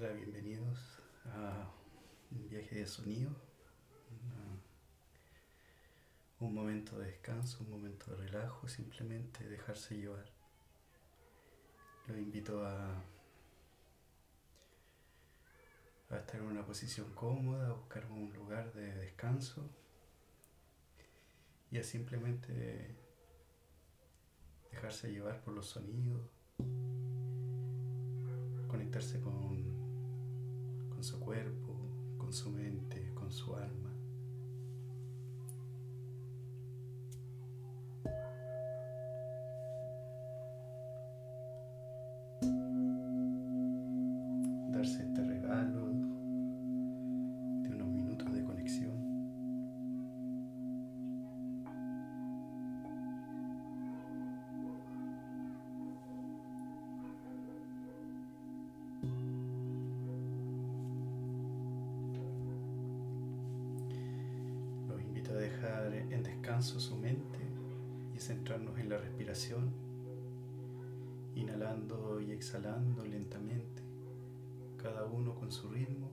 bienvenidos a un viaje de sonido, un momento de descanso, un momento de relajo, simplemente dejarse llevar. Los invito a, a estar en una posición cómoda, a buscar un lugar de descanso y a simplemente dejarse llevar por los sonidos, conectarse con con su cuerpo, con su mente, con su alma. Uno con su ritmo,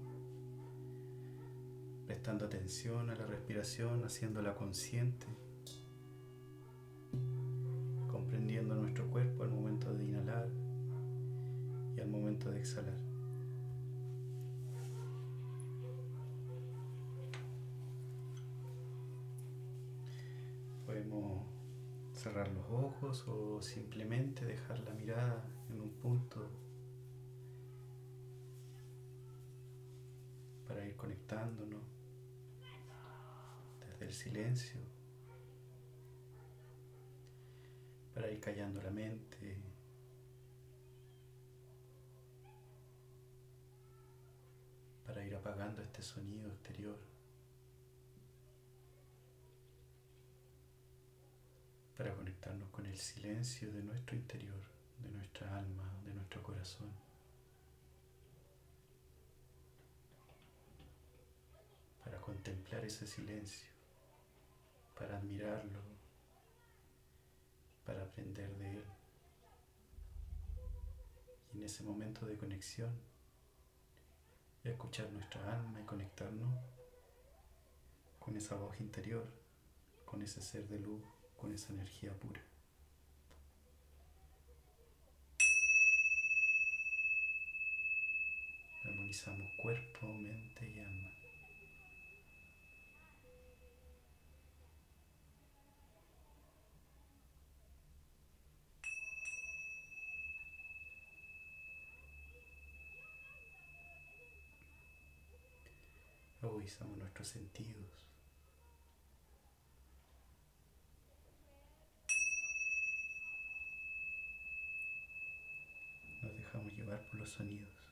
prestando atención a la respiración, haciéndola consciente, comprendiendo nuestro cuerpo al momento de inhalar y al momento de exhalar. Podemos cerrar los ojos o simplemente dejar la mirada en un punto conectándonos desde el silencio, para ir callando la mente. para ir apagando este sonido exterior. para conectarnos con el silencio de nuestro interior, de nuestra alma, de nuestro corazón. Para contemplar ese silencio, para admirarlo, para aprender de él. Y en ese momento de conexión, escuchar nuestra alma y conectarnos con esa voz interior, con ese ser de luz con esa energía pura. Armonizamos cuerpo, mente y alma. Agudizamos nuestros sentidos. llevar por los sonidos.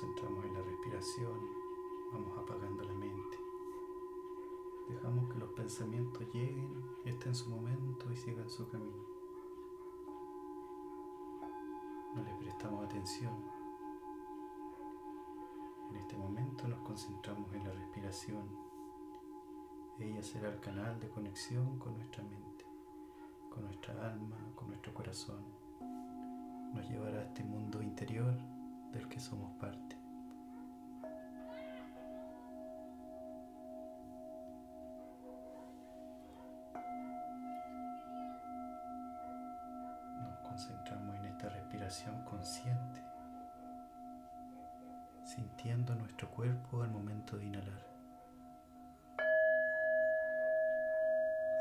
Concentramos en la respiración, vamos apagando la mente. Dejamos que los pensamientos lleguen, estén en su momento y sigan su camino. No les prestamos atención. En este momento nos concentramos en la respiración. Ella será el canal de conexión con nuestra mente, con nuestra alma, con nuestro corazón. Nos llevará a este mundo interior del que somos parte. Nos concentramos en esta respiración consciente, sintiendo nuestro cuerpo al momento de inhalar.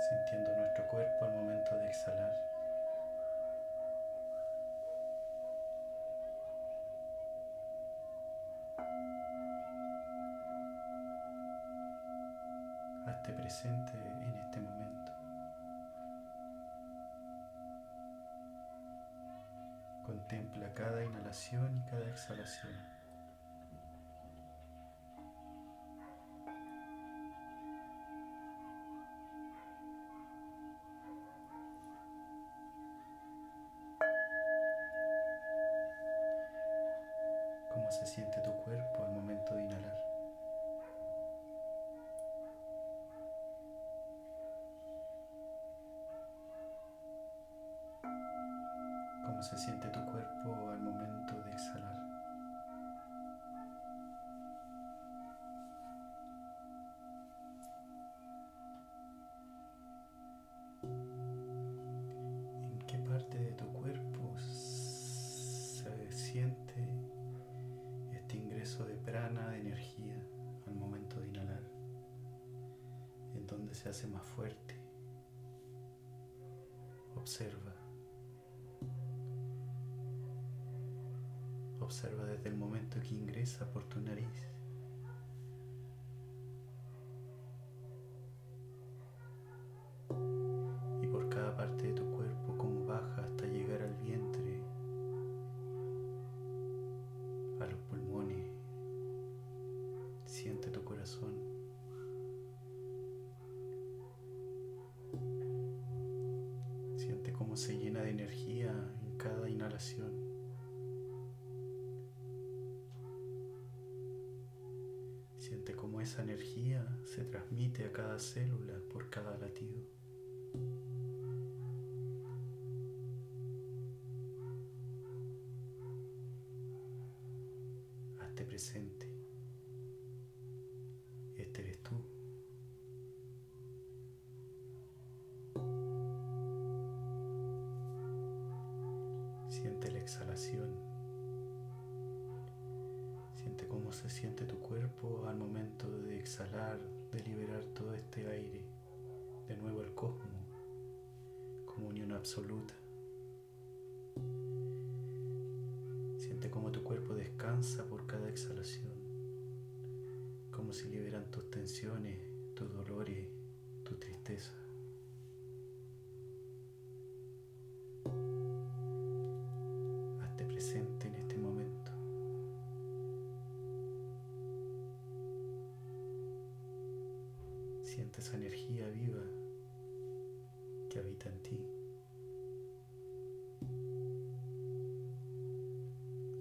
Sintiendo nuestro cuerpo al momento de exhalar. presente en este momento. Contempla cada inhalación y cada exhalación. esa energía se transmite a cada célula por cada latido.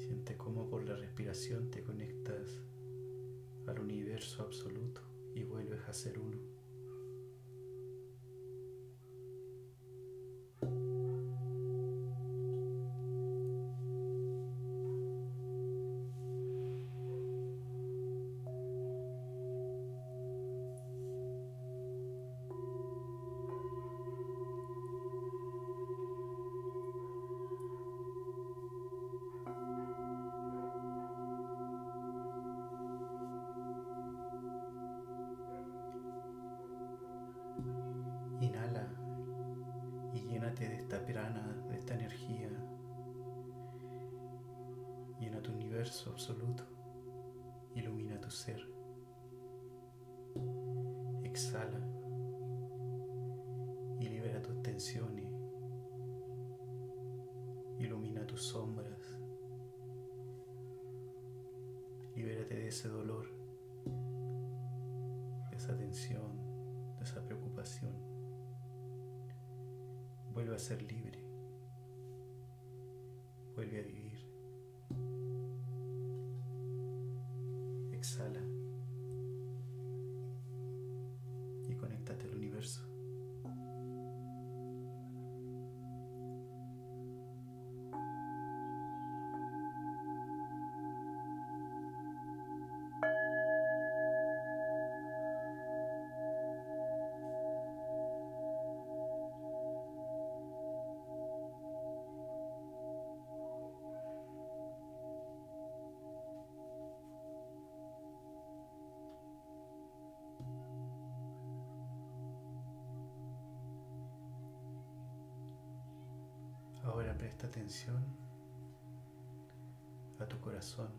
Siente cómo por la respiración te conectas al universo absoluto y vuelves a ser uno. ser libre. Ahora presta atención a tu corazón.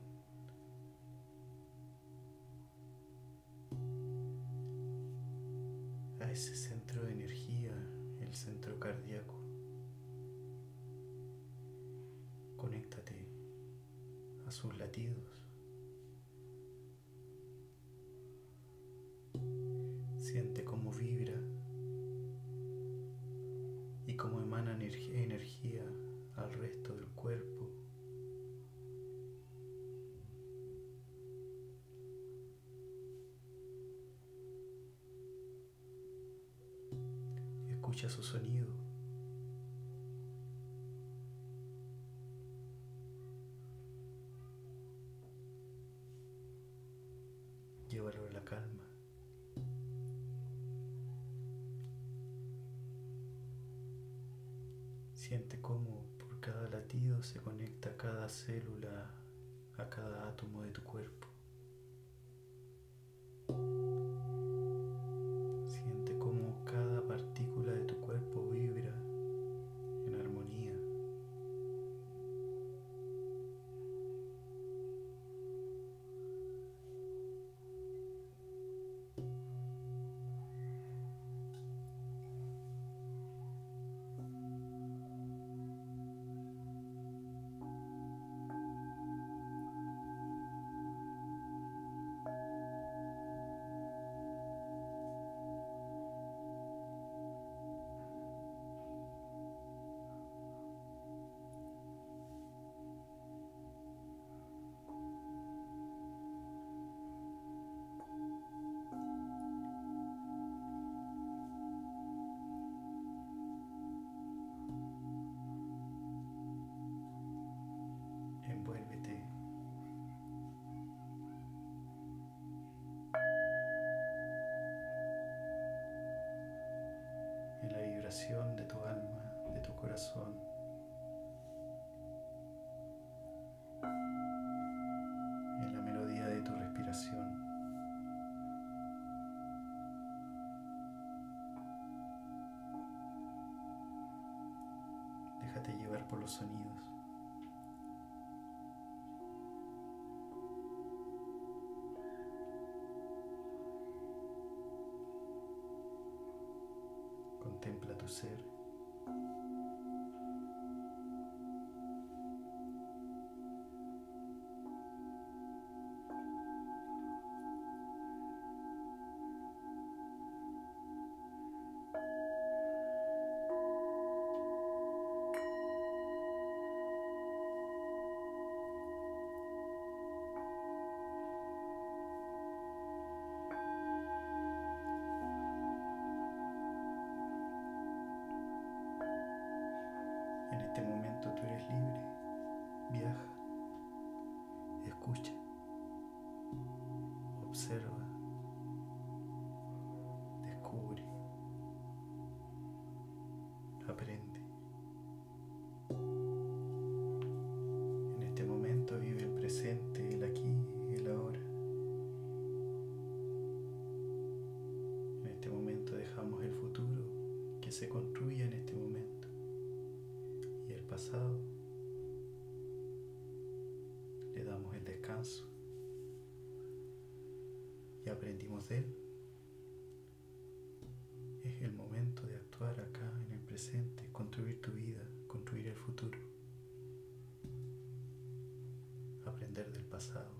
A ese centro de energía, el centro cardíaco. Conéctate a sus latidos. Escucha su sonido. Por los sonidos. Contempla tu ser. Se construye en este momento. Y el pasado le damos el descanso. Y aprendimos de él. Es el momento de actuar acá en el presente, construir tu vida, construir el futuro, aprender del pasado,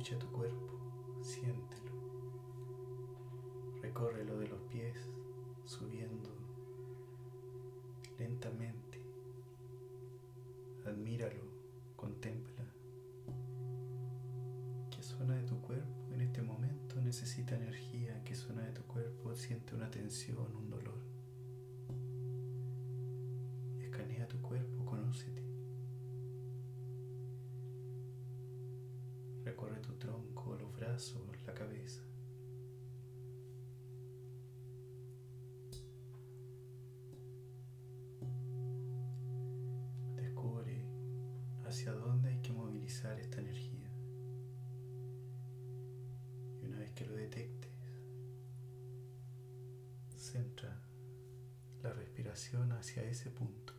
escucha tu cuerpo, siéntelo. Recórrelo de los pies, subiendo lentamente. Admíralo, contempla. ¿Qué zona de tu cuerpo en este momento necesita energía? ¿Qué zona de tu cuerpo siente una tensión, un dolor? Escanea tu cuerpo, conócete. recorre tu tronco, los brazos, la cabeza. Descubre hacia dónde hay que movilizar esta energía. Y una vez que lo detectes, centra la respiración hacia ese punto.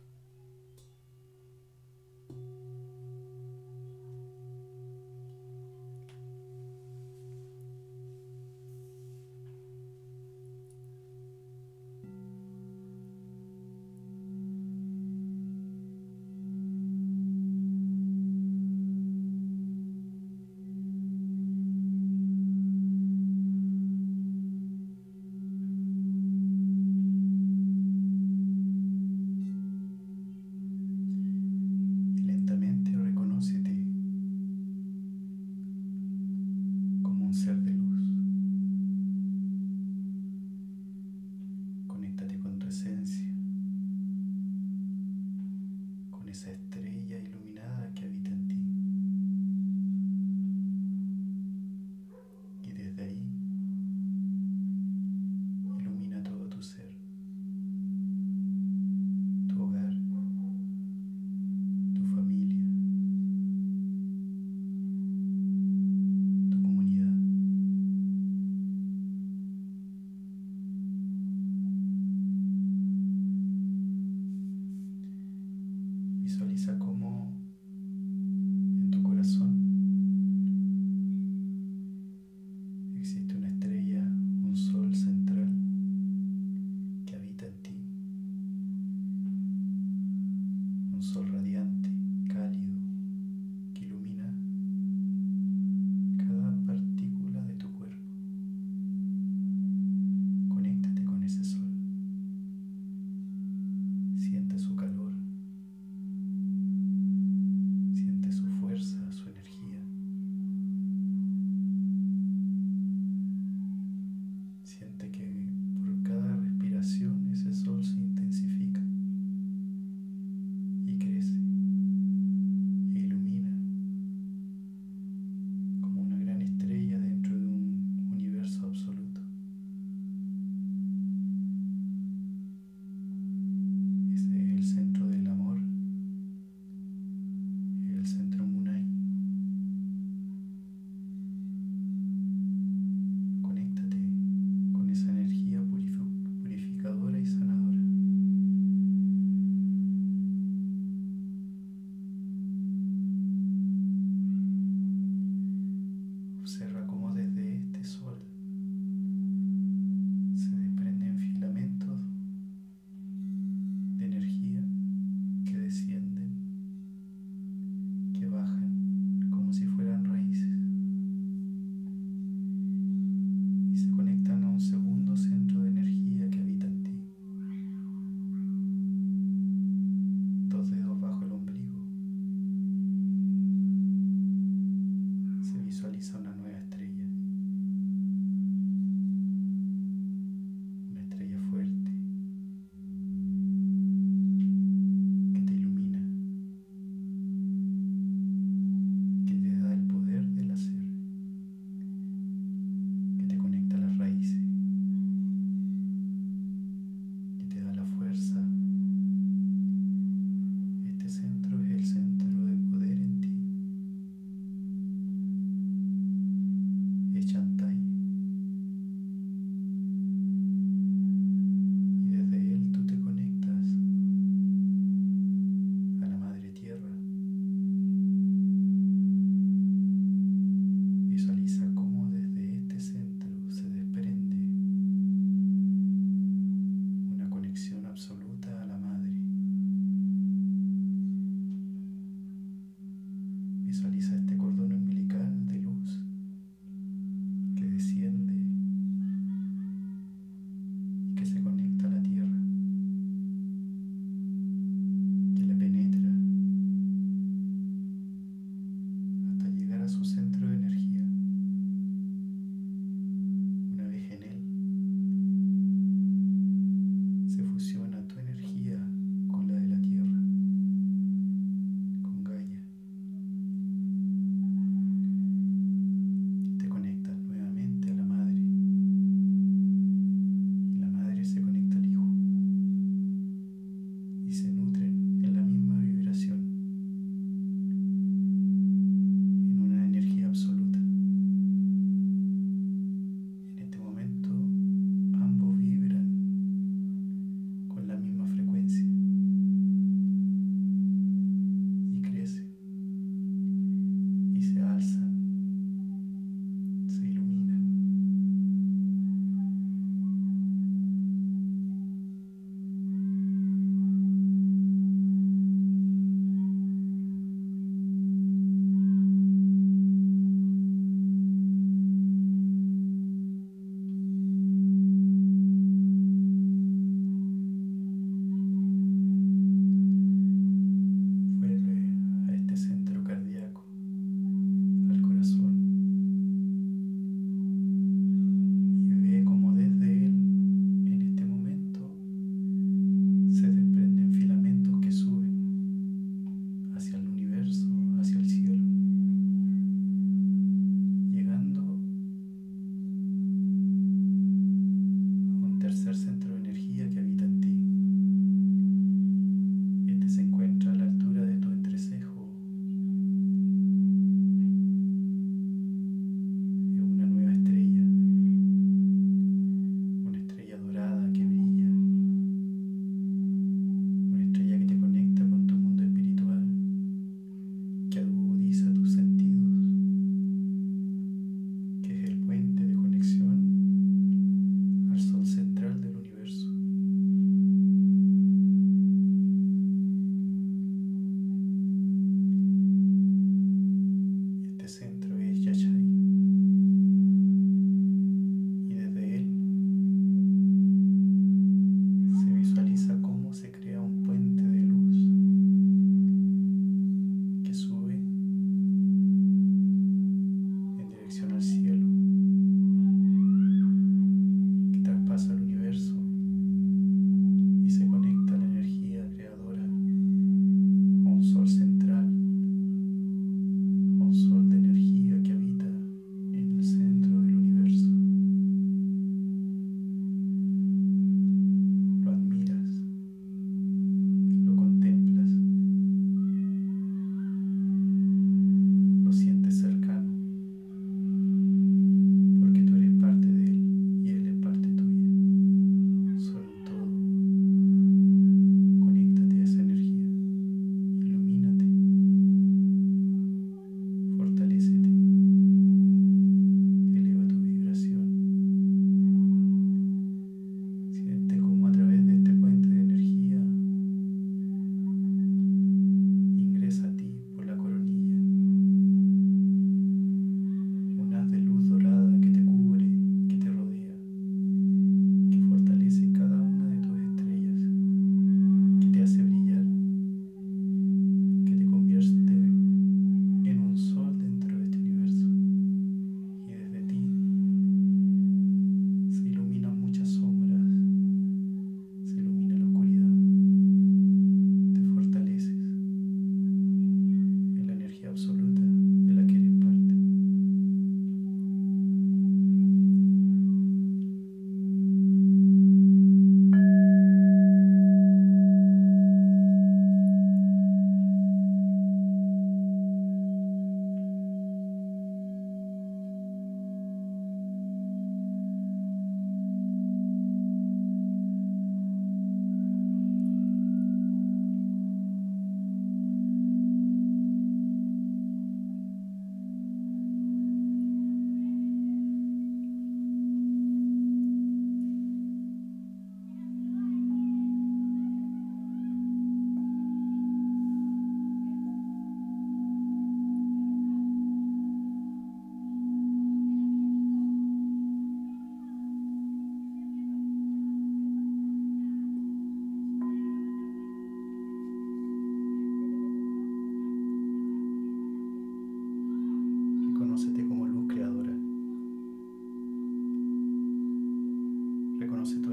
no.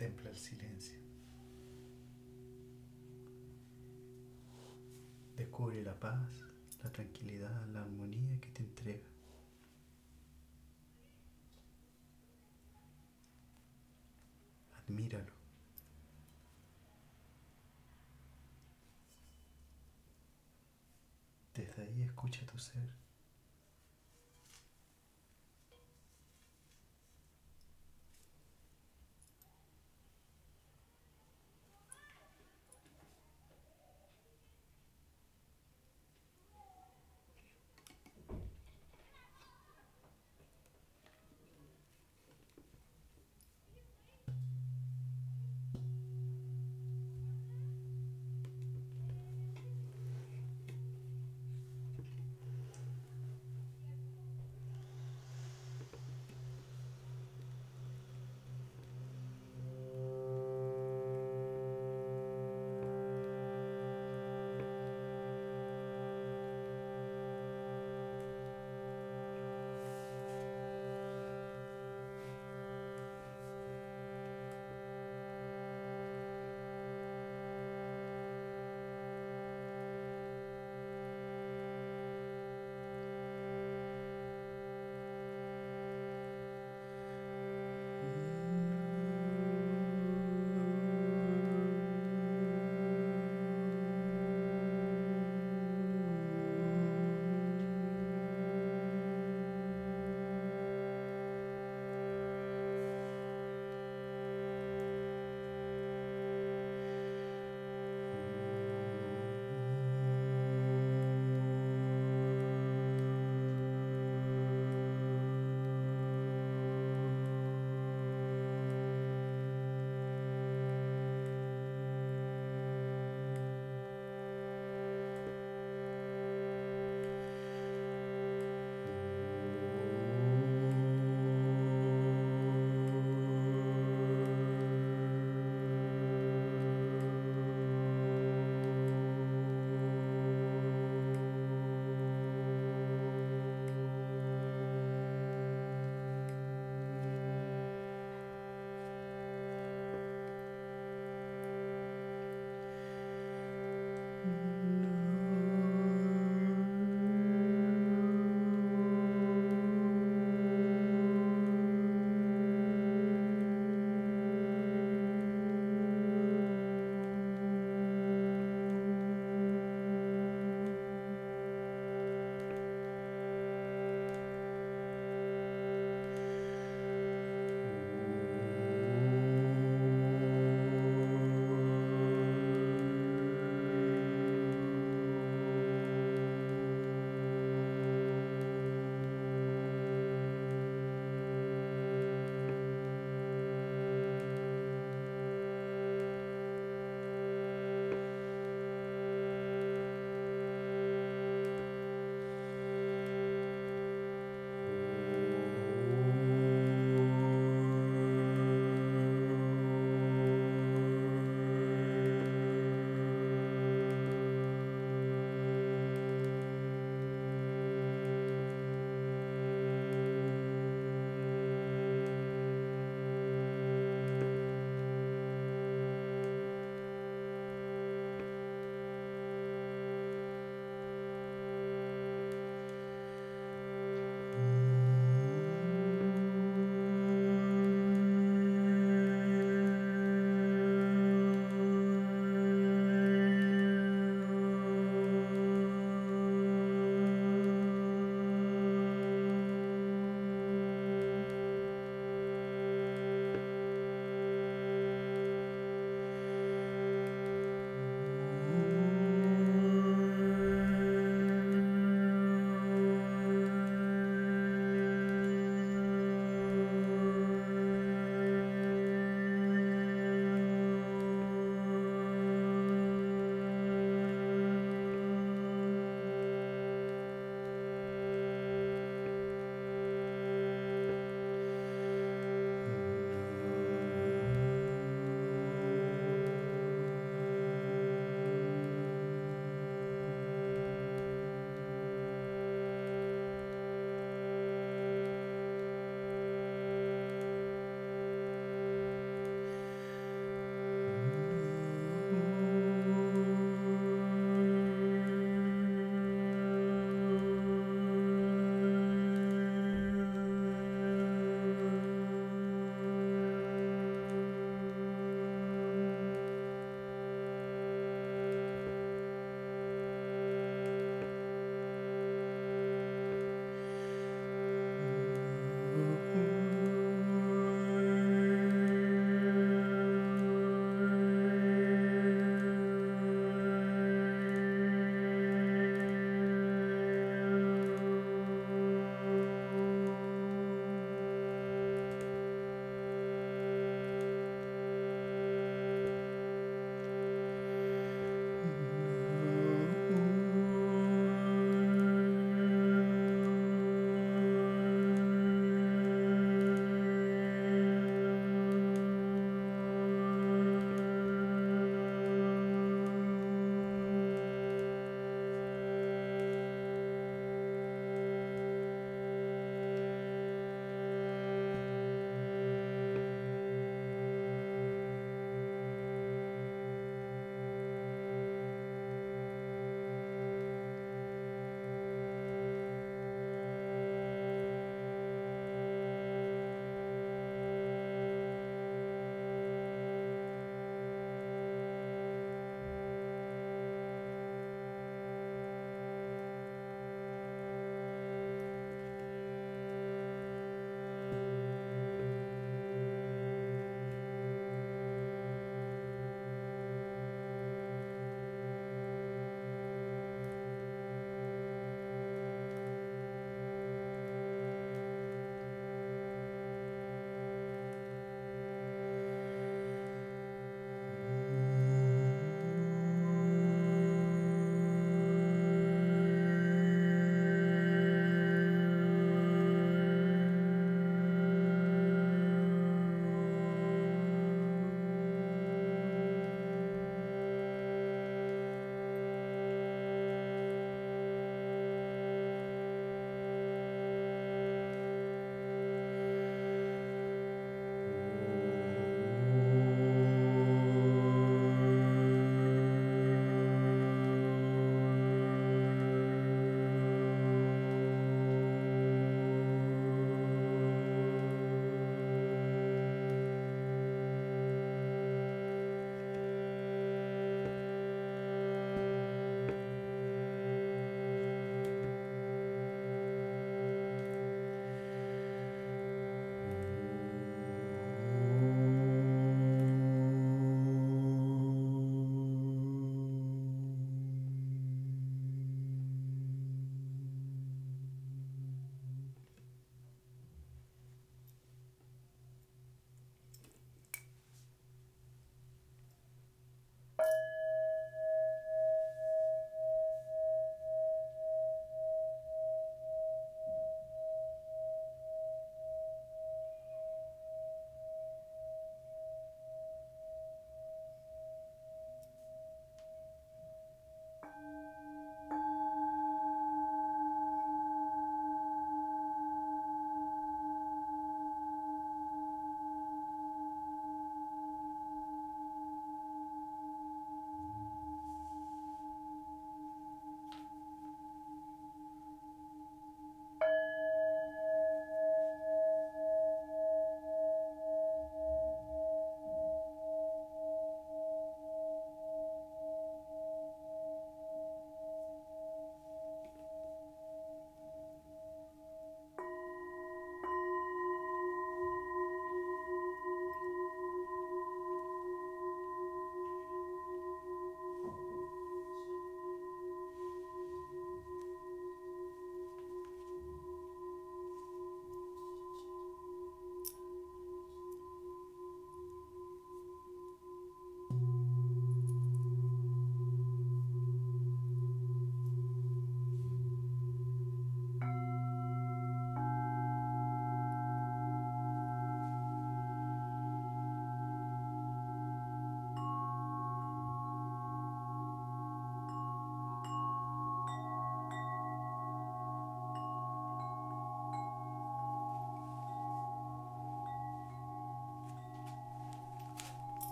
Contempla el silencio. Descubre la paz, la tranquilidad, la armonía que te entrega. Admíralo. Desde ahí escucha tu ser.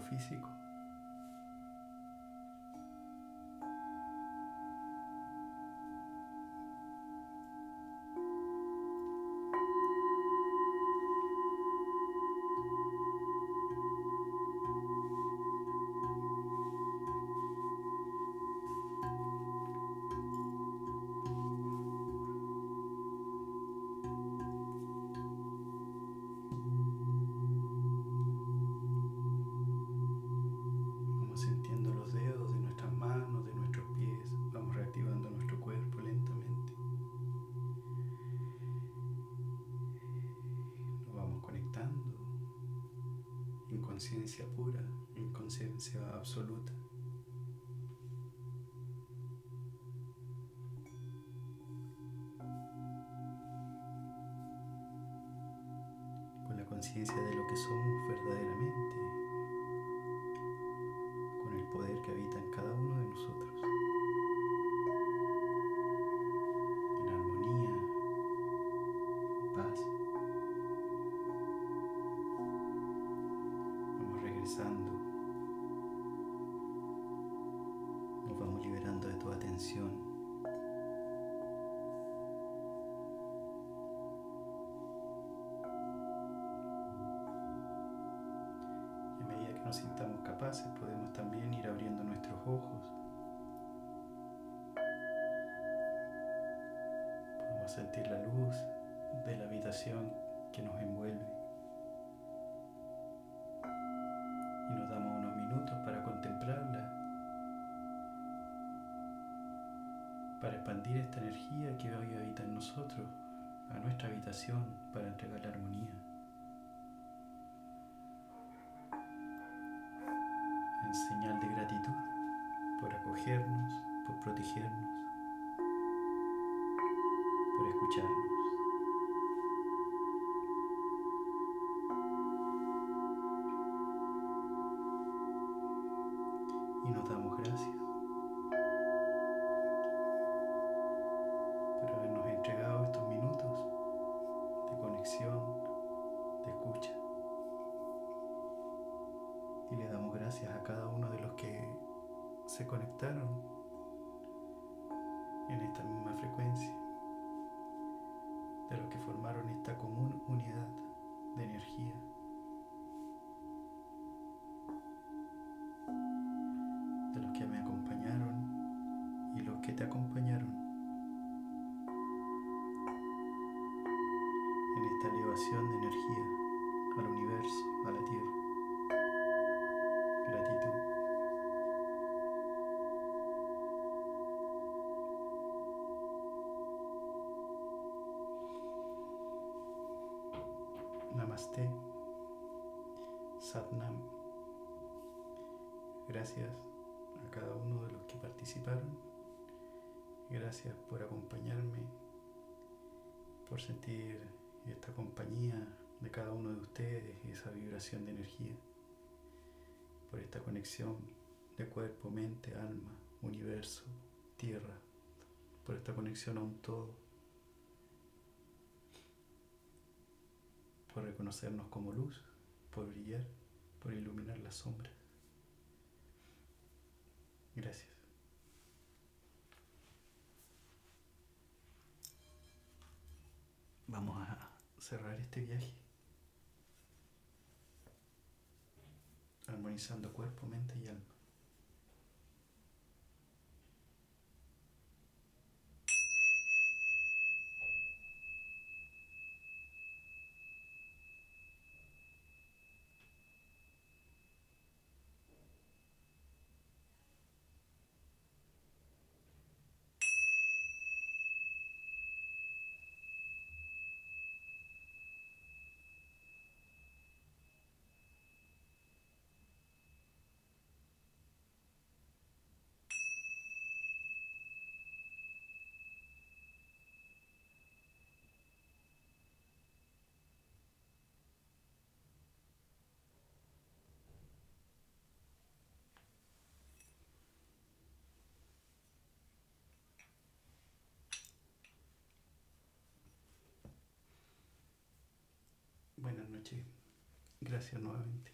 Físico. Conciencia pura, en conciencia absoluta. Esta energía que hoy habita en nosotros a nuestra habitación, para entregar la armonía. en señal de gratitud por acogernos, por protegernos, por escucharnos. Se conectaron Namaste. Gracias a cada uno de los que participaron. Gracias por acompañarme, por sentir esta compañía de cada uno de ustedes, esa vibración de energía por esta conexión de cuerpo, mente, alma, universo, tierra, por esta conexión a un todo, por reconocernos como luz, por brillar, por iluminar las sombras. Gracias. Vamos a cerrar este viaje armonizando cuerpo, mente y alma. Gracias nuevamente.